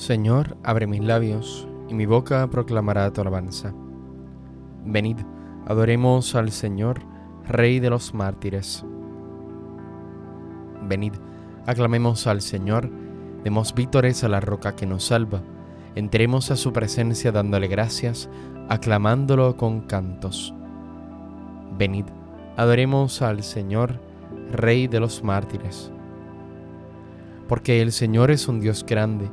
Señor, abre mis labios, y mi boca proclamará tu alabanza. Venid, adoremos al Señor, Rey de los mártires. Venid, aclamemos al Señor, demos vítores a la roca que nos salva, entremos a su presencia dándole gracias, aclamándolo con cantos. Venid, adoremos al Señor, Rey de los mártires. Porque el Señor es un Dios grande,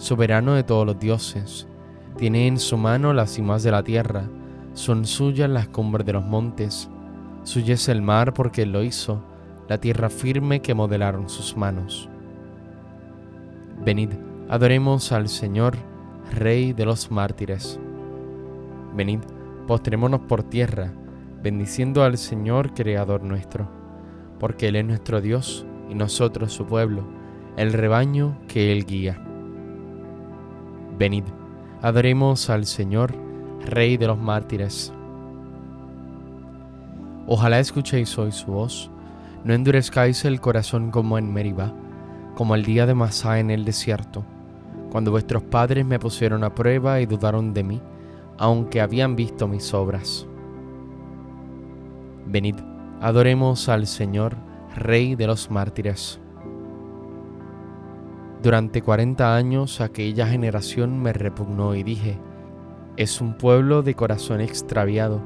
soberano de todos los dioses. Tiene en su mano las cimas de la tierra, son suyas las cumbres de los montes. Suya es el mar porque él lo hizo, la tierra firme que modelaron sus manos. Venid, adoremos al Señor, Rey de los mártires. Venid, postrémonos por tierra, bendiciendo al Señor, Creador nuestro, porque Él es nuestro Dios y nosotros su pueblo, el rebaño que Él guía. Venid, adoremos al Señor, Rey de los mártires. Ojalá escuchéis hoy su voz, no endurezcáis el corazón como en Meribá, como el día de Masá en el desierto, cuando vuestros padres me pusieron a prueba y dudaron de mí, aunque habían visto mis obras. Venid, adoremos al Señor, Rey de los mártires. Durante cuarenta años aquella generación me repugnó y dije, es un pueblo de corazón extraviado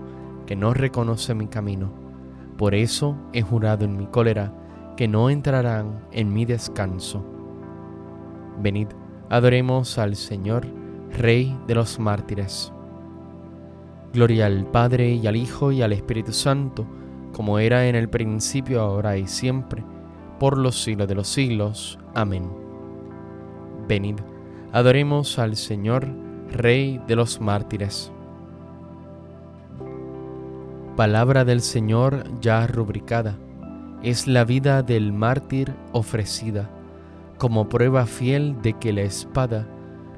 que no reconoce mi camino. Por eso he jurado en mi cólera que no entrarán en mi descanso. Venid, adoremos al Señor, Rey de los mártires. Gloria al Padre y al Hijo y al Espíritu Santo, como era en el principio, ahora y siempre, por los siglos de los siglos. Amén. Venid, adoremos al Señor, Rey de los mártires. Palabra del Señor ya rubricada, es la vida del mártir ofrecida, como prueba fiel de que la espada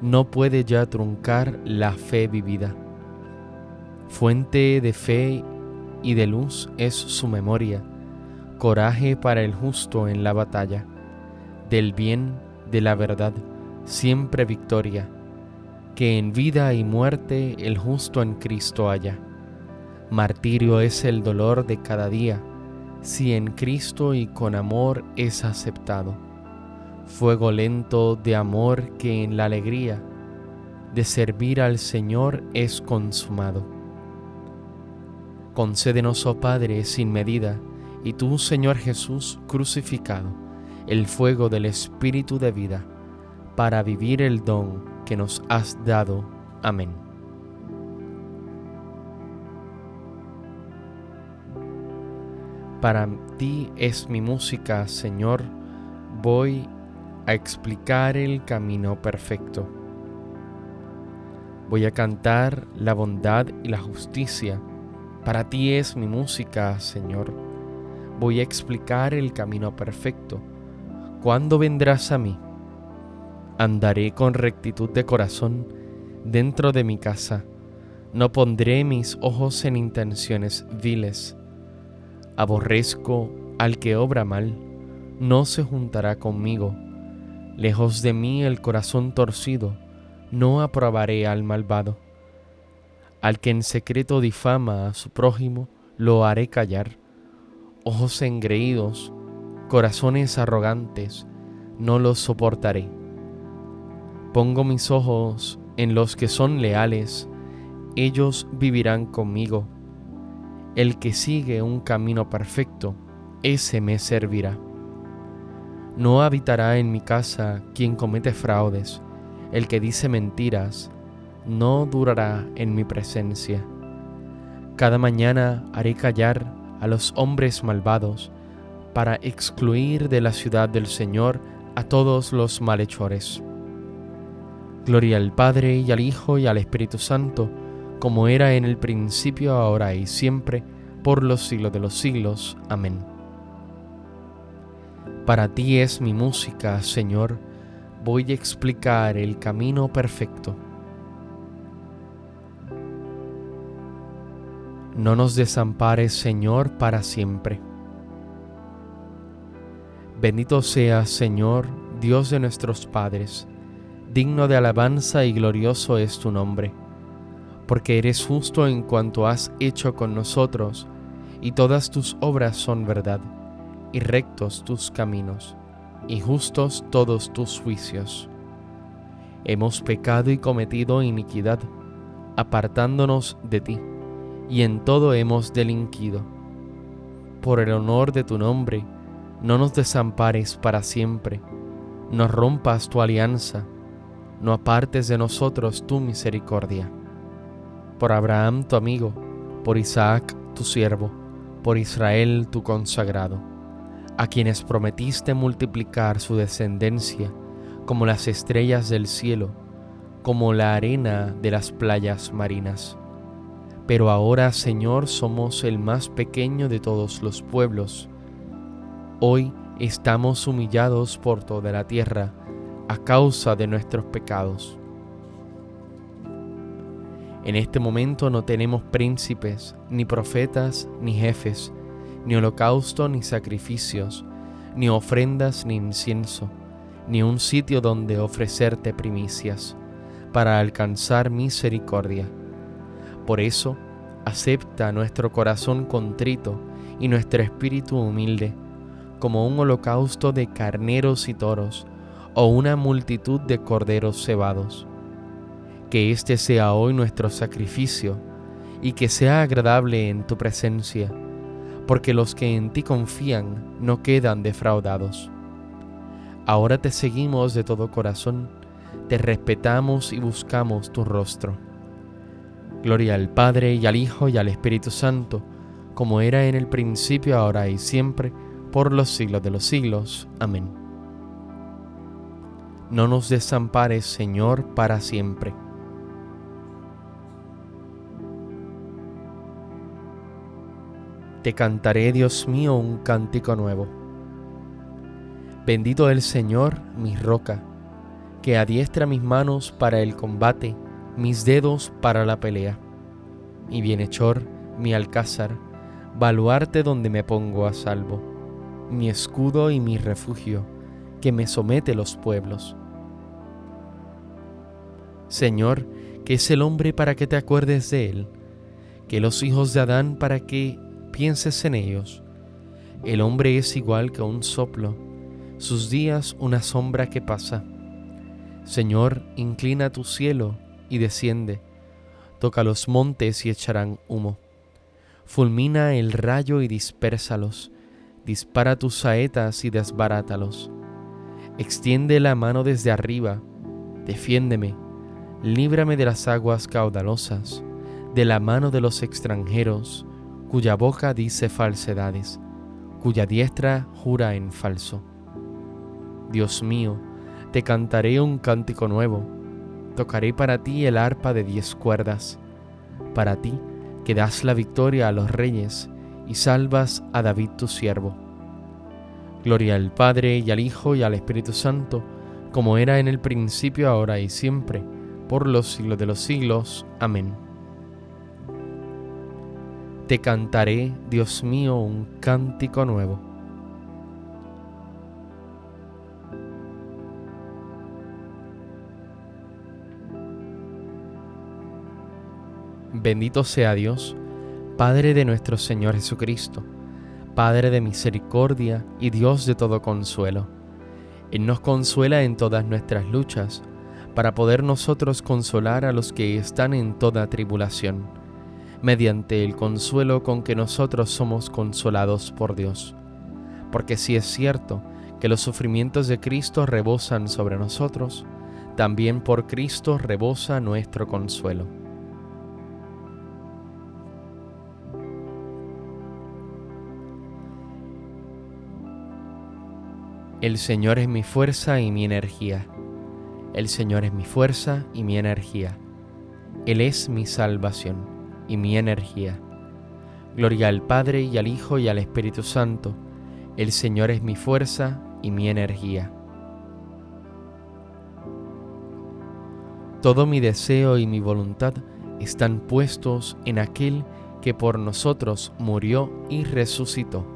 no puede ya truncar la fe vivida. Fuente de fe y de luz es su memoria, coraje para el justo en la batalla, del bien, de la verdad siempre victoria, que en vida y muerte el justo en Cristo haya. Martirio es el dolor de cada día, si en Cristo y con amor es aceptado. Fuego lento de amor que en la alegría de servir al Señor es consumado. Concédenos, oh Padre, sin medida, y tú, Señor Jesús, crucificado, el fuego del Espíritu de vida para vivir el don que nos has dado. Amén. Para ti es mi música, Señor, voy a explicar el camino perfecto. Voy a cantar la bondad y la justicia. Para ti es mi música, Señor. Voy a explicar el camino perfecto. ¿Cuándo vendrás a mí? Andaré con rectitud de corazón dentro de mi casa. No pondré mis ojos en intenciones viles. Aborrezco al que obra mal, no se juntará conmigo. Lejos de mí el corazón torcido, no aprobaré al malvado. Al que en secreto difama a su prójimo, lo haré callar. Ojos engreídos, corazones arrogantes, no los soportaré. Pongo mis ojos en los que son leales, ellos vivirán conmigo. El que sigue un camino perfecto, ese me servirá. No habitará en mi casa quien comete fraudes, el que dice mentiras, no durará en mi presencia. Cada mañana haré callar a los hombres malvados, para excluir de la ciudad del Señor a todos los malhechores. Gloria al Padre y al Hijo y al Espíritu Santo, como era en el principio, ahora y siempre, por los siglos de los siglos. Amén. Para ti es mi música, Señor, voy a explicar el camino perfecto. No nos desampares, Señor, para siempre. Bendito seas, Señor, Dios de nuestros padres digno de alabanza y glorioso es tu nombre, porque eres justo en cuanto has hecho con nosotros, y todas tus obras son verdad, y rectos tus caminos, y justos todos tus juicios. Hemos pecado y cometido iniquidad, apartándonos de ti, y en todo hemos delinquido. Por el honor de tu nombre, no nos desampares para siempre, no rompas tu alianza, no apartes de nosotros tu misericordia. Por Abraham tu amigo, por Isaac tu siervo, por Israel tu consagrado, a quienes prometiste multiplicar su descendencia como las estrellas del cielo, como la arena de las playas marinas. Pero ahora, Señor, somos el más pequeño de todos los pueblos. Hoy estamos humillados por toda la tierra a causa de nuestros pecados. En este momento no tenemos príncipes, ni profetas, ni jefes, ni holocausto, ni sacrificios, ni ofrendas, ni incienso, ni un sitio donde ofrecerte primicias, para alcanzar misericordia. Por eso, acepta nuestro corazón contrito y nuestro espíritu humilde, como un holocausto de carneros y toros, o una multitud de corderos cebados que este sea hoy nuestro sacrificio y que sea agradable en tu presencia, porque los que en ti confían no quedan defraudados. Ahora te seguimos de todo corazón, te respetamos y buscamos tu rostro. Gloria al Padre y al Hijo y al Espíritu Santo, como era en el principio, ahora y siempre, por los siglos de los siglos. Amén. No nos desampares, Señor, para siempre te cantaré, Dios mío, un cántico nuevo. Bendito el Señor, mi roca, que adiestra mis manos para el combate, mis dedos para la pelea. Mi bienhechor, mi alcázar, baluarte donde me pongo a salvo, mi escudo y mi refugio, que me somete los pueblos. Señor, que es el hombre para que te acuerdes de él, que los hijos de Adán para que pienses en ellos. El hombre es igual que un soplo, sus días una sombra que pasa. Señor, inclina tu cielo y desciende, toca los montes y echarán humo. Fulmina el rayo y dispérsalos, dispara tus saetas y desbarátalos. Extiende la mano desde arriba, defiéndeme, líbrame de las aguas caudalosas, de la mano de los extranjeros, cuya boca dice falsedades, cuya diestra jura en falso. Dios mío, te cantaré un cántico nuevo, tocaré para ti el arpa de diez cuerdas, para ti que das la victoria a los reyes y salvas a David tu siervo. Gloria al Padre y al Hijo y al Espíritu Santo, como era en el principio, ahora y siempre, por los siglos de los siglos. Amén te cantaré, Dios mío, un cántico nuevo. Bendito sea Dios, Padre de nuestro Señor Jesucristo, Padre de misericordia y Dios de todo consuelo. Él nos consuela en todas nuestras luchas, para poder nosotros consolar a los que están en toda tribulación mediante el consuelo con que nosotros somos consolados por Dios. Porque si es cierto que los sufrimientos de Cristo rebosan sobre nosotros, también por Cristo rebosa nuestro consuelo. El Señor es mi fuerza y mi energía. El Señor es mi fuerza y mi energía. Él es mi salvación y mi energía. Gloria al Padre y al Hijo y al Espíritu Santo. El Señor es mi fuerza y mi energía. Todo mi deseo y mi voluntad están puestos en aquel que por nosotros murió y resucitó.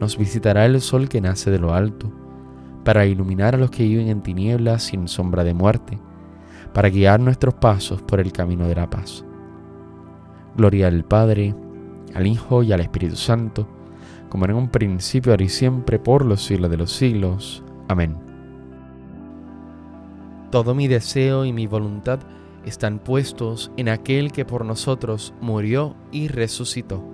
nos visitará el sol que nace de lo alto, para iluminar a los que viven en tinieblas sin sombra de muerte, para guiar nuestros pasos por el camino de la paz. Gloria al Padre, al Hijo y al Espíritu Santo, como en un principio, ahora y siempre, por los siglos de los siglos. Amén. Todo mi deseo y mi voluntad están puestos en aquel que por nosotros murió y resucitó.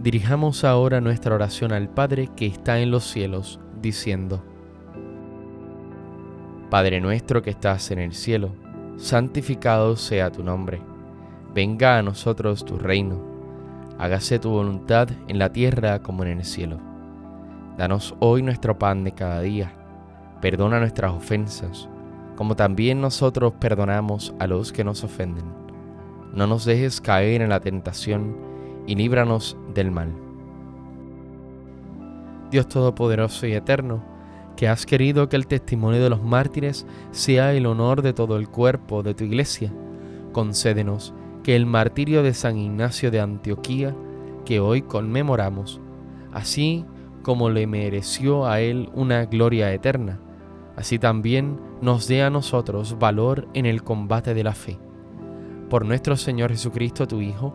Dirijamos ahora nuestra oración al Padre que está en los cielos, diciendo, Padre nuestro que estás en el cielo, santificado sea tu nombre, venga a nosotros tu reino, hágase tu voluntad en la tierra como en el cielo. Danos hoy nuestro pan de cada día, perdona nuestras ofensas, como también nosotros perdonamos a los que nos ofenden. No nos dejes caer en la tentación, y líbranos del mal. Dios Todopoderoso y Eterno, que has querido que el testimonio de los mártires sea el honor de todo el cuerpo de tu iglesia, concédenos que el martirio de San Ignacio de Antioquía, que hoy conmemoramos, así como le mereció a él una gloria eterna, así también nos dé a nosotros valor en el combate de la fe. Por nuestro Señor Jesucristo, tu Hijo,